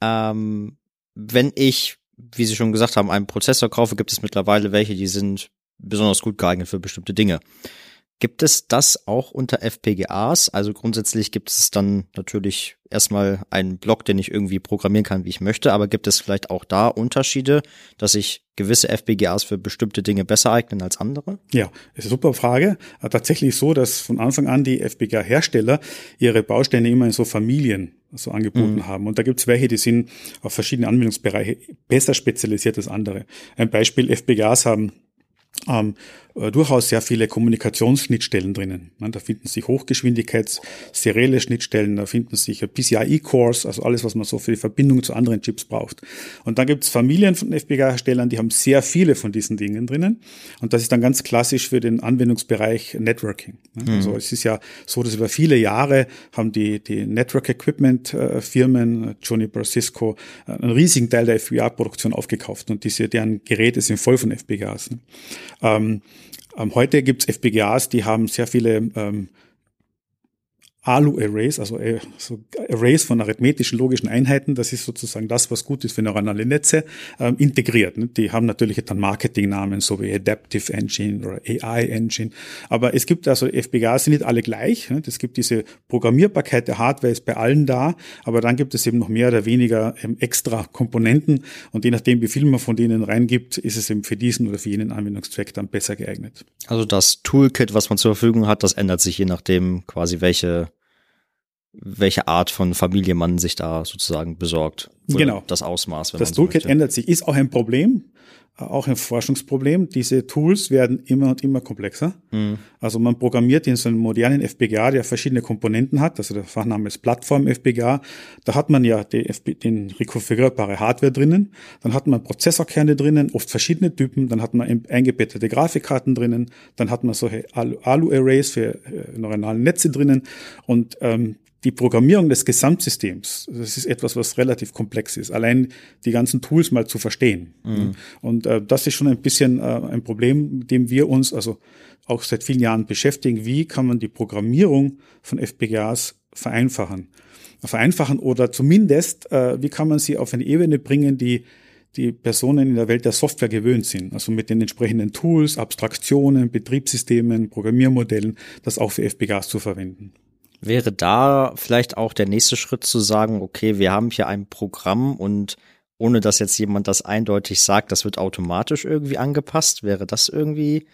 ähm, wenn ich wie Sie schon gesagt haben, einen Prozessor kaufe, gibt es mittlerweile welche, die sind besonders gut geeignet für bestimmte Dinge. Gibt es das auch unter FPGAs? Also grundsätzlich gibt es dann natürlich erstmal einen Block, den ich irgendwie programmieren kann, wie ich möchte, aber gibt es vielleicht auch da Unterschiede, dass sich gewisse FPGAs für bestimmte Dinge besser eignen als andere? Ja, ist eine super Frage. Tatsächlich so, dass von Anfang an die FPGA-Hersteller ihre Bausteine immer in so Familien so angeboten mhm. haben. Und da gibt es welche, die sind auf verschiedene Anwendungsbereiche besser spezialisiert als andere. Ein Beispiel, FPGAs haben ähm, äh, durchaus sehr viele Kommunikationsschnittstellen drinnen. Da finden sich Hochgeschwindigkeits-serielle Schnittstellen, da finden sich PCIe-Cores, also alles, was man so für die Verbindung zu anderen Chips braucht. Und dann gibt es Familien von FPGA-Herstellern, die haben sehr viele von diesen Dingen drinnen. Und das ist dann ganz klassisch für den Anwendungsbereich Networking. Mhm. Also es ist ja so, dass über viele Jahre haben die, die Network-Equipment-Firmen, Juniper, Cisco, einen riesigen Teil der FPGA-Produktion aufgekauft. Und diese, deren Geräte sind voll von FPGAs. Ähm, ähm, heute gibt es FPGAs, die haben sehr viele ähm, ALU-Arrays, also äh, Arrays von arithmetischen logischen Einheiten, das ist sozusagen das, was gut ist für neuronale Netze, ähm, integriert. Ne? Die haben natürlich dann Marketingnamen, so wie Adaptive Engine oder AI Engine. Aber es gibt also FPGAs sind nicht alle gleich. Ne? Es gibt diese Programmierbarkeit der Hardware ist bei allen da, aber dann gibt es eben noch mehr oder weniger ähm, extra Komponenten und je nachdem, wie viel man von denen reingibt, ist es eben für diesen oder für jenen Anwendungszweck dann besser geeignet. Also das Toolkit, was man zur Verfügung hat, das ändert sich je nachdem quasi welche welche Art von Familie man sich da sozusagen besorgt. Genau. Das Ausmaß. Wenn das man Toolkit so ändert sich, ist auch ein Problem, auch ein Forschungsproblem. Diese Tools werden immer und immer komplexer. Mhm. Also man programmiert in so einem modernen FPGA, der verschiedene Komponenten hat. Also der Fachname ist Plattform FPGA. Da hat man ja FP, den rekonfigurierbare Hardware drinnen. Dann hat man Prozessorkerne drinnen, oft verschiedene Typen. Dann hat man eingebettete Grafikkarten drinnen. Dann hat man solche Alu-Arrays für äh, neuronale Netze drinnen. Und ähm, die Programmierung des Gesamtsystems, das ist etwas, was relativ komplex ist. Allein die ganzen Tools mal zu verstehen. Mhm. Und äh, das ist schon ein bisschen äh, ein Problem, mit dem wir uns also auch seit vielen Jahren beschäftigen. Wie kann man die Programmierung von FPGAs vereinfachen? Vereinfachen oder zumindest, äh, wie kann man sie auf eine Ebene bringen, die die Personen in der Welt der Software gewöhnt sind, also mit den entsprechenden Tools, Abstraktionen, Betriebssystemen, Programmiermodellen, das auch für FPGAs zu verwenden. Wäre da vielleicht auch der nächste Schritt zu sagen, okay, wir haben hier ein Programm und ohne dass jetzt jemand das eindeutig sagt, das wird automatisch irgendwie angepasst, wäre das irgendwie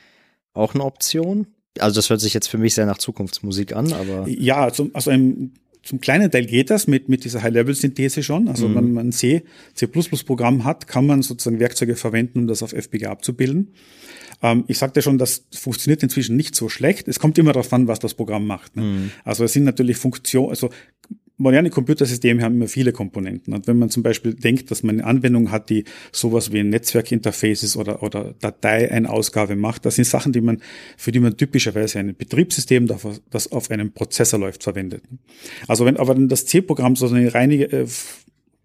auch eine Option? Also das hört sich jetzt für mich sehr nach Zukunftsmusik an, aber. Ja, zum, also ein, zum kleinen Teil geht das mit, mit dieser High-Level-Synthese schon. Also mhm. wenn man ein C, C++-Programm hat, kann man sozusagen Werkzeuge verwenden, um das auf FPGA abzubilden. Ähm, ich sagte schon, das funktioniert inzwischen nicht so schlecht. Es kommt immer darauf an, was das Programm macht. Ne? Mhm. Also es sind natürlich Funktionen, also moderne Computersysteme haben immer viele Komponenten. Und wenn man zum Beispiel denkt, dass man eine Anwendung hat, die sowas wie ein Netzwerkinterface ist oder, oder Datei-Einausgabe macht, das sind Sachen, die man, für die man typischerweise ein Betriebssystem, das auf einem Prozessor läuft, verwendet. Also wenn aber dann das C-Programm so eine reine äh,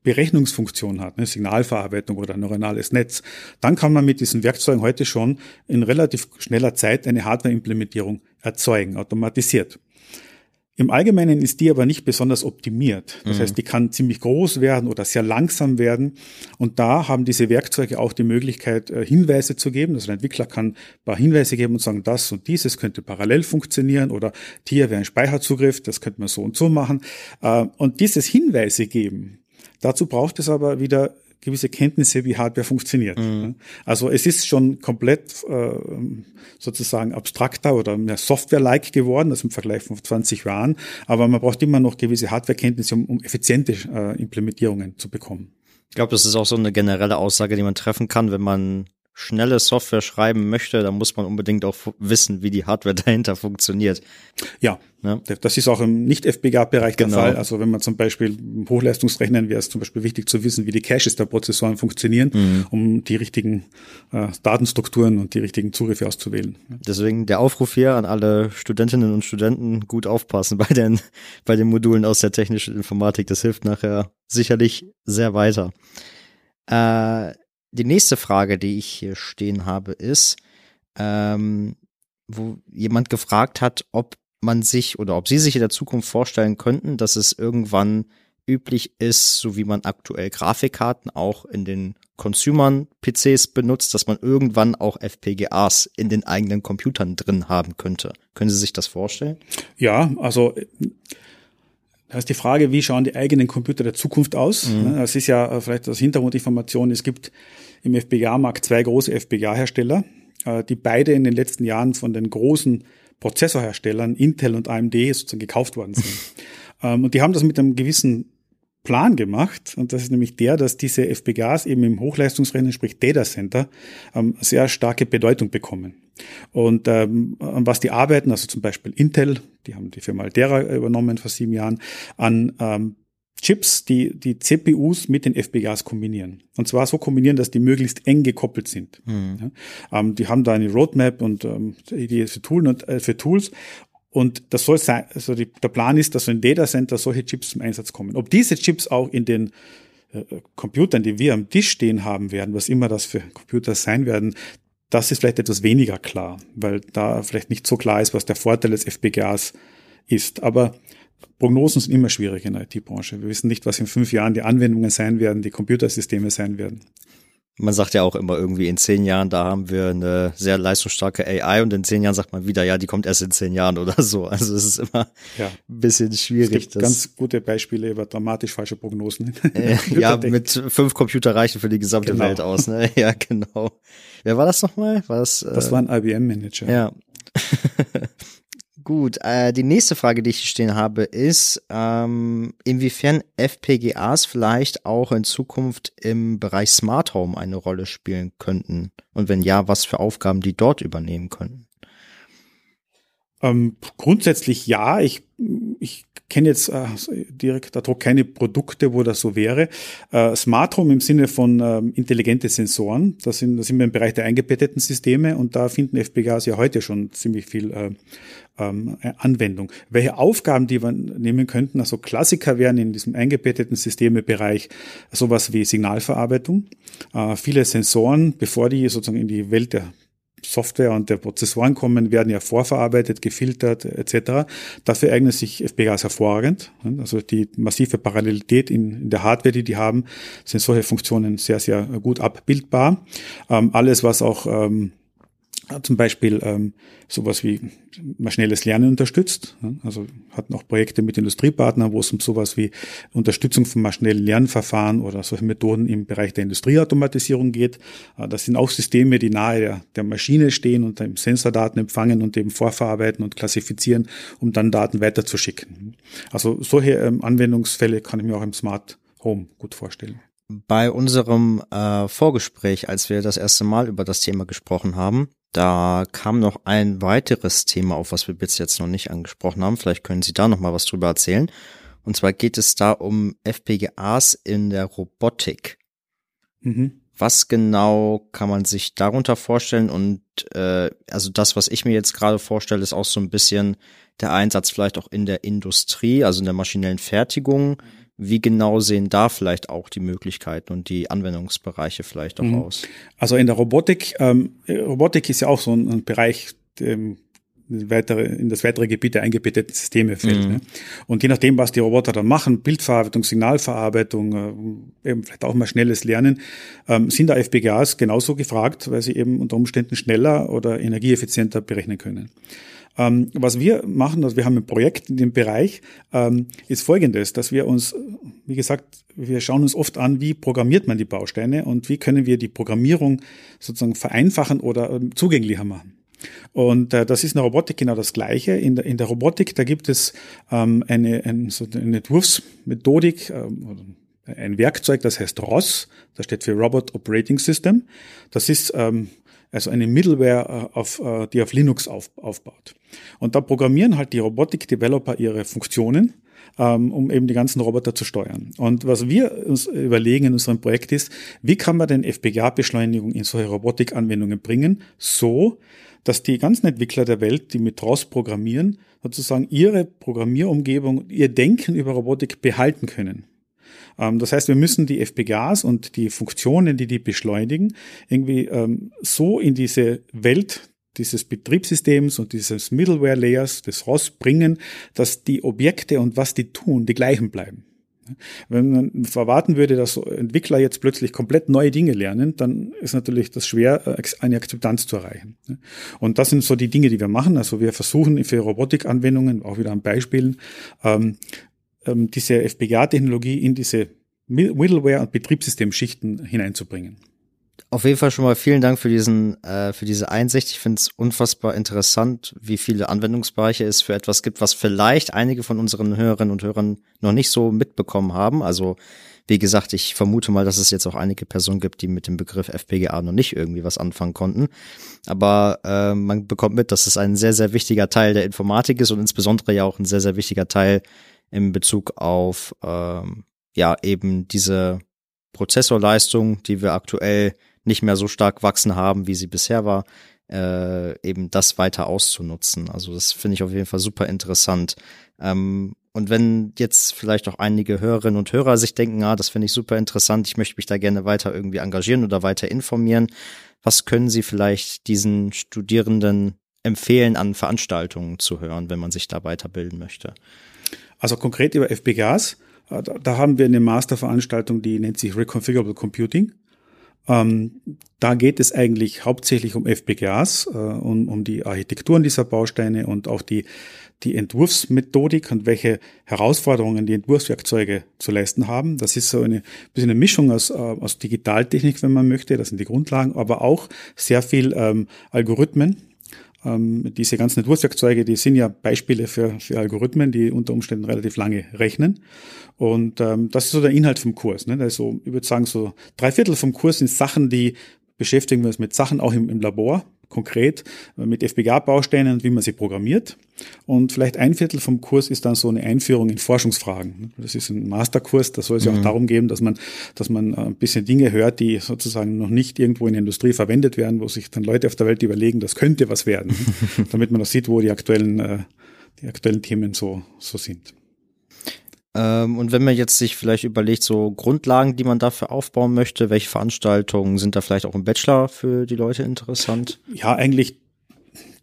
Berechnungsfunktion hat, eine Signalverarbeitung oder ein neuronales Netz, dann kann man mit diesen Werkzeugen heute schon in relativ schneller Zeit eine Hardware-Implementierung erzeugen, automatisiert. Im Allgemeinen ist die aber nicht besonders optimiert. Das mhm. heißt, die kann ziemlich groß werden oder sehr langsam werden. Und da haben diese Werkzeuge auch die Möglichkeit, äh, Hinweise zu geben. Also ein Entwickler kann ein paar Hinweise geben und sagen, das und dieses könnte parallel funktionieren oder hier wäre ein Speicherzugriff, das könnte man so und so machen. Äh, und dieses Hinweise geben, Dazu braucht es aber wieder gewisse Kenntnisse, wie Hardware funktioniert. Mhm. Also es ist schon komplett äh, sozusagen abstrakter oder mehr Software-like geworden, das im Vergleich von 20 Jahren, aber man braucht immer noch gewisse Hardware-Kenntnisse, um, um effiziente äh, Implementierungen zu bekommen. Ich glaube, das ist auch so eine generelle Aussage, die man treffen kann, wenn man schnelle Software schreiben möchte, dann muss man unbedingt auch wissen, wie die Hardware dahinter funktioniert. Ja, ja. das ist auch im Nicht-FPGA-Bereich genau. der Fall. Also wenn man zum Beispiel Hochleistungsrechnen wäre es zum Beispiel wichtig zu wissen, wie die Caches der Prozessoren funktionieren, mhm. um die richtigen äh, Datenstrukturen und die richtigen Zugriffe auszuwählen. Deswegen der Aufruf hier an alle Studentinnen und Studenten, gut aufpassen bei den, bei den Modulen aus der technischen Informatik. Das hilft nachher sicherlich sehr weiter. Äh, die nächste Frage, die ich hier stehen habe, ist, ähm, wo jemand gefragt hat, ob man sich oder ob Sie sich in der Zukunft vorstellen könnten, dass es irgendwann üblich ist, so wie man aktuell Grafikkarten auch in den Consumern-PCs benutzt, dass man irgendwann auch FPGAs in den eigenen Computern drin haben könnte. Können Sie sich das vorstellen? Ja, also da ist die Frage, wie schauen die eigenen Computer der Zukunft aus? Mhm. Das ist ja äh, vielleicht das Hintergrundinformation. Es gibt im FPGA-Markt zwei große FPGA-Hersteller, äh, die beide in den letzten Jahren von den großen Prozessorherstellern Intel und AMD sozusagen gekauft worden sind. Ähm, und die haben das mit einem gewissen Plan gemacht. Und das ist nämlich der, dass diese FPGAs eben im Hochleistungsrechnen, sprich Data Center, ähm, sehr starke Bedeutung bekommen. Und ähm, an was die arbeiten, also zum Beispiel Intel, die haben die Firma Altera übernommen vor sieben Jahren, an ähm, Chips, die die CPUs mit den FPGAs kombinieren. Und zwar so kombinieren, dass die möglichst eng gekoppelt sind. Mhm. Ja, ähm, die haben da eine Roadmap und ähm, Idee für, Tool und, äh, für Tools. Und das soll sein, also die, der Plan ist, dass in Data Center solche Chips zum Einsatz kommen. Ob diese Chips auch in den äh, Computern, die wir am Tisch stehen haben werden, was immer das für Computer sein werden, das ist vielleicht etwas weniger klar, weil da vielleicht nicht so klar ist, was der Vorteil des FPGAs ist. Aber Prognosen sind immer schwierig in der IT-Branche. Wir wissen nicht, was in fünf Jahren die Anwendungen sein werden, die Computersysteme sein werden. Man sagt ja auch immer irgendwie in zehn Jahren, da haben wir eine sehr leistungsstarke AI und in zehn Jahren sagt man wieder, ja, die kommt erst in zehn Jahren oder so. Also es ist immer ja. ein bisschen schwierig. Es gibt ganz gute Beispiele über dramatisch falsche Prognosen. Äh, ja, mit fünf Computer reichen für die gesamte genau. Welt aus. Ne? Ja, genau. Wer war das nochmal? War das, äh, das war ein IBM-Manager. Ja. Gut, äh, die nächste Frage, die ich hier stehen habe, ist, ähm, inwiefern FPGAs vielleicht auch in Zukunft im Bereich Smart Home eine Rolle spielen könnten? Und wenn ja, was für Aufgaben die dort übernehmen könnten? Ähm, grundsätzlich ja. Ich, ich kenne jetzt äh, direkt ad hoc keine Produkte, wo das so wäre. Äh, Smart Home im Sinne von ähm, intelligente Sensoren, das sind, das sind wir im Bereich der eingebetteten Systeme und da finden FPGAs ja heute schon ziemlich viel äh, ähm, Anwendung. Welche Aufgaben, die wir nehmen könnten, also Klassiker wären in diesem eingebetteten Systemebereich sowas wie Signalverarbeitung. Äh, viele Sensoren, bevor die sozusagen in die Welt der Software und der Prozessoren kommen, werden ja vorverarbeitet, gefiltert etc. Dafür eignen sich FPGAs hervorragend. Also die massive Parallelität in, in, der Hardware, die die haben, sind solche Funktionen sehr, sehr gut abbildbar. Ähm, alles, was auch ähm, zum Beispiel ähm, sowas wie maschinelles Lernen unterstützt. Also hatten auch Projekte mit Industriepartnern, wo es um sowas wie Unterstützung von maschinellen Lernverfahren oder solche Methoden im Bereich der Industrieautomatisierung geht. Äh, das sind auch Systeme, die nahe der, der Maschine stehen und dann Sensordaten empfangen und eben vorverarbeiten und klassifizieren, um dann Daten weiterzuschicken. Also solche ähm, Anwendungsfälle kann ich mir auch im Smart Home gut vorstellen. Bei unserem äh, Vorgespräch, als wir das erste Mal über das Thema gesprochen haben, da kam noch ein weiteres Thema auf, was wir bis jetzt noch nicht angesprochen haben. Vielleicht können Sie da noch mal was drüber erzählen. Und zwar geht es da um FPGAs in der Robotik. Mhm. Was genau kann man sich darunter vorstellen? Und äh, also das, was ich mir jetzt gerade vorstelle, ist auch so ein bisschen der Einsatz vielleicht auch in der Industrie, also in der maschinellen Fertigung. Wie genau sehen da vielleicht auch die Möglichkeiten und die Anwendungsbereiche vielleicht auch mhm. aus? Also in der Robotik, ähm, Robotik ist ja auch so ein, ein Bereich, dem weitere, in das weitere Gebiet der eingebetteten Systeme fällt. Mhm. Ne? Und je nachdem, was die Roboter dann machen, Bildverarbeitung, Signalverarbeitung, äh, eben vielleicht auch mal schnelles Lernen, ähm, sind da FPGAs genauso gefragt, weil sie eben unter Umständen schneller oder energieeffizienter berechnen können. Ähm, was wir machen, also wir haben ein Projekt in dem Bereich, ähm, ist folgendes, dass wir uns, wie gesagt, wir schauen uns oft an, wie programmiert man die Bausteine und wie können wir die Programmierung sozusagen vereinfachen oder ähm, zugänglicher machen. Und äh, das ist in der Robotik genau das Gleiche. In der, in der Robotik, da gibt es ähm, eine, ein, so eine Entwurfsmethodik, ähm, ein Werkzeug, das heißt ROS, das steht für Robot Operating System. Das ist ähm, also eine Middleware, äh, auf, äh, die auf Linux auf, aufbaut. Und da programmieren halt die Robotik-Developer ihre Funktionen, ähm, um eben die ganzen Roboter zu steuern. Und was wir uns überlegen in unserem Projekt ist, wie kann man denn FPGA-Beschleunigung in solche Robotik-Anwendungen bringen, so dass die ganzen Entwickler der Welt, die mit ROS programmieren, sozusagen ihre Programmierumgebung, ihr Denken über Robotik behalten können. Ähm, das heißt, wir müssen die FPGAs und die Funktionen, die die beschleunigen, irgendwie ähm, so in diese Welt dieses Betriebssystems und dieses Middleware Layers des ROS bringen, dass die Objekte und was die tun, die gleichen bleiben. Wenn man erwarten würde, dass Entwickler jetzt plötzlich komplett neue Dinge lernen, dann ist natürlich das schwer, äh, eine Akzeptanz zu erreichen. Und das sind so die Dinge, die wir machen. Also wir versuchen für Robotikanwendungen, auch wieder an Beispielen, ähm, diese FPGA-Technologie in diese Middleware- und Betriebssystemschichten hineinzubringen. Auf jeden Fall schon mal vielen Dank für diesen, äh, für diese Einsicht. Ich finde es unfassbar interessant, wie viele Anwendungsbereiche es für etwas gibt, was vielleicht einige von unseren Hörerinnen und Hörern noch nicht so mitbekommen haben. Also wie gesagt, ich vermute mal, dass es jetzt auch einige Personen gibt, die mit dem Begriff FPGA noch nicht irgendwie was anfangen konnten. Aber äh, man bekommt mit, dass es ein sehr, sehr wichtiger Teil der Informatik ist und insbesondere ja auch ein sehr, sehr wichtiger Teil in Bezug auf ähm, ja eben diese Prozessorleistung, die wir aktuell nicht mehr so stark wachsen haben, wie sie bisher war, äh, eben das weiter auszunutzen. Also das finde ich auf jeden Fall super interessant. Ähm, und wenn jetzt vielleicht auch einige Hörerinnen und Hörer sich denken, ah, das finde ich super interessant, ich möchte mich da gerne weiter irgendwie engagieren oder weiter informieren, was können Sie vielleicht diesen Studierenden empfehlen, an Veranstaltungen zu hören, wenn man sich da weiterbilden möchte? Also konkret über FPGAs, äh, da haben wir eine Masterveranstaltung, die nennt sich Reconfigurable Computing. Ähm, da geht es eigentlich hauptsächlich um FPGAs, äh, um, die Architekturen dieser Bausteine und auch die, die Entwurfsmethodik und welche Herausforderungen die Entwurfswerkzeuge zu leisten haben. Das ist so eine bisschen eine Mischung aus, äh, aus Digitaltechnik, wenn man möchte, das sind die Grundlagen, aber auch sehr viel ähm, Algorithmen, ähm, diese ganzen Entwurfswerkzeuge, die sind ja Beispiele für, für Algorithmen, die unter Umständen relativ lange rechnen. Und ähm, das ist so der Inhalt vom Kurs. Ne? Also ich würde sagen, so drei Viertel vom Kurs sind Sachen, die beschäftigen wir uns mit Sachen auch im, im Labor, konkret äh, mit FPGA-Bausteinen und wie man sie programmiert. Und vielleicht ein Viertel vom Kurs ist dann so eine Einführung in Forschungsfragen. Das ist ein Masterkurs, da soll es ja auch mhm. darum gehen, dass man, dass man ein bisschen Dinge hört, die sozusagen noch nicht irgendwo in der Industrie verwendet werden, wo sich dann Leute auf der Welt überlegen, das könnte was werden, damit man auch sieht, wo die aktuellen, äh, die aktuellen Themen so, so sind. Ähm, und wenn man jetzt sich vielleicht überlegt, so Grundlagen, die man dafür aufbauen möchte, welche Veranstaltungen sind da vielleicht auch im Bachelor für die Leute interessant? Ja, eigentlich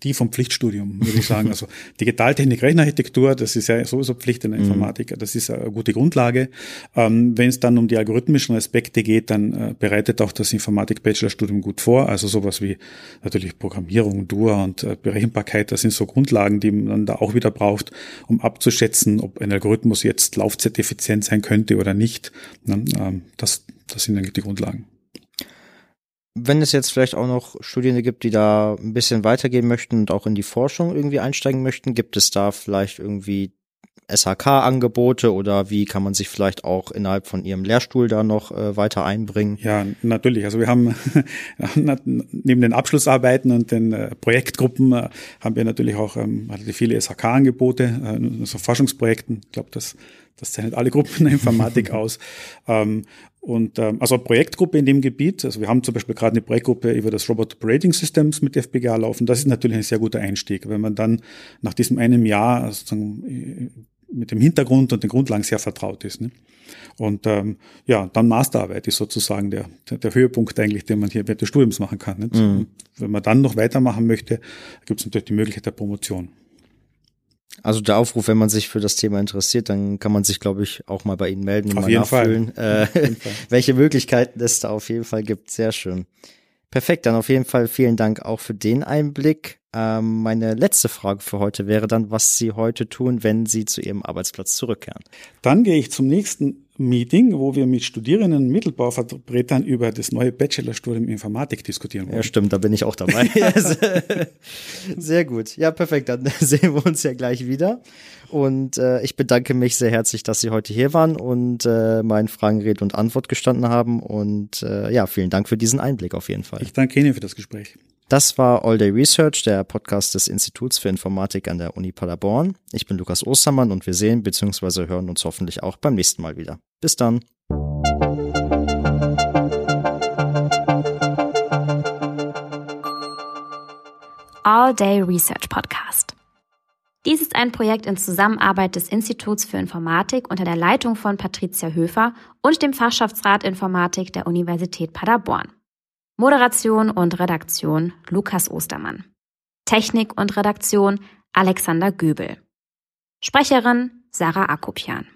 die vom Pflichtstudium, würde ich sagen. Also Digitaltechnik, Rechenarchitektur, das ist ja sowieso Pflicht in der mhm. Informatik. Das ist eine gute Grundlage. Ähm, Wenn es dann um die algorithmischen Aspekte geht, dann äh, bereitet auch das Informatik-Bachelorstudium gut vor. Also sowas wie natürlich Programmierung, DUA und äh, Berechenbarkeit, das sind so Grundlagen, die man da auch wieder braucht, um abzuschätzen, ob ein Algorithmus jetzt laufzeiteffizient sein könnte oder nicht. Ne? Ähm, das, das sind eigentlich die Grundlagen wenn es jetzt vielleicht auch noch Studierende gibt, die da ein bisschen weitergehen möchten und auch in die Forschung irgendwie einsteigen möchten, gibt es da vielleicht irgendwie SHK-Angebote oder wie kann man sich vielleicht auch innerhalb von Ihrem Lehrstuhl da noch äh, weiter einbringen? Ja, natürlich. Also wir haben neben den Abschlussarbeiten und den äh, Projektgruppen äh, haben wir natürlich auch ähm, viele SHK-Angebote, äh, so Forschungsprojekten. Ich glaube, das, das zeichnet alle Gruppen in der Informatik aus. Ähm, und ähm, also eine Projektgruppe in dem Gebiet, also wir haben zum Beispiel gerade eine Projektgruppe über das Robot Operating Systems mit FPGA laufen, das ist natürlich ein sehr guter Einstieg. Wenn man dann nach diesem einem Jahr sozusagen äh, mit dem Hintergrund und den Grundlagen sehr vertraut ist. Ne? Und ähm, ja, dann Masterarbeit ist sozusagen der, der, der Höhepunkt eigentlich, den man hier während des Studiums machen kann. Nicht? Mhm. Wenn man dann noch weitermachen möchte, gibt es natürlich die Möglichkeit der Promotion. Also der Aufruf, wenn man sich für das Thema interessiert, dann kann man sich, glaube ich, auch mal bei Ihnen melden und auf mal jeden nachfühlen, Fall. Äh, welche Möglichkeiten es da auf jeden Fall gibt. Sehr schön. Perfekt, dann auf jeden Fall vielen Dank auch für den Einblick. Ähm, meine letzte Frage für heute wäre dann, was Sie heute tun, wenn Sie zu Ihrem Arbeitsplatz zurückkehren. Dann gehe ich zum nächsten Meeting, wo wir mit Studierenden, Mittelbauvertretern über das neue Bachelorstudium Informatik diskutieren wollen. Ja, stimmt, da bin ich auch dabei. sehr gut. Ja, perfekt. Dann sehen wir uns ja gleich wieder. Und äh, ich bedanke mich sehr herzlich, dass Sie heute hier waren und äh, meinen Fragen Rede und Antwort gestanden haben. Und äh, ja, vielen Dank für diesen Einblick auf jeden Fall. Ich danke Ihnen für das Gespräch. Das war All Day Research, der Podcast des Instituts für Informatik an der Uni Paderborn. Ich bin Lukas Ostermann und wir sehen bzw. hören uns hoffentlich auch beim nächsten Mal wieder. Bis dann. All Day Research Podcast. Dies ist ein Projekt in Zusammenarbeit des Instituts für Informatik unter der Leitung von Patricia Höfer und dem Fachschaftsrat Informatik der Universität Paderborn. Moderation und Redaktion Lukas Ostermann. Technik und Redaktion Alexander Göbel. Sprecherin Sarah Akopian.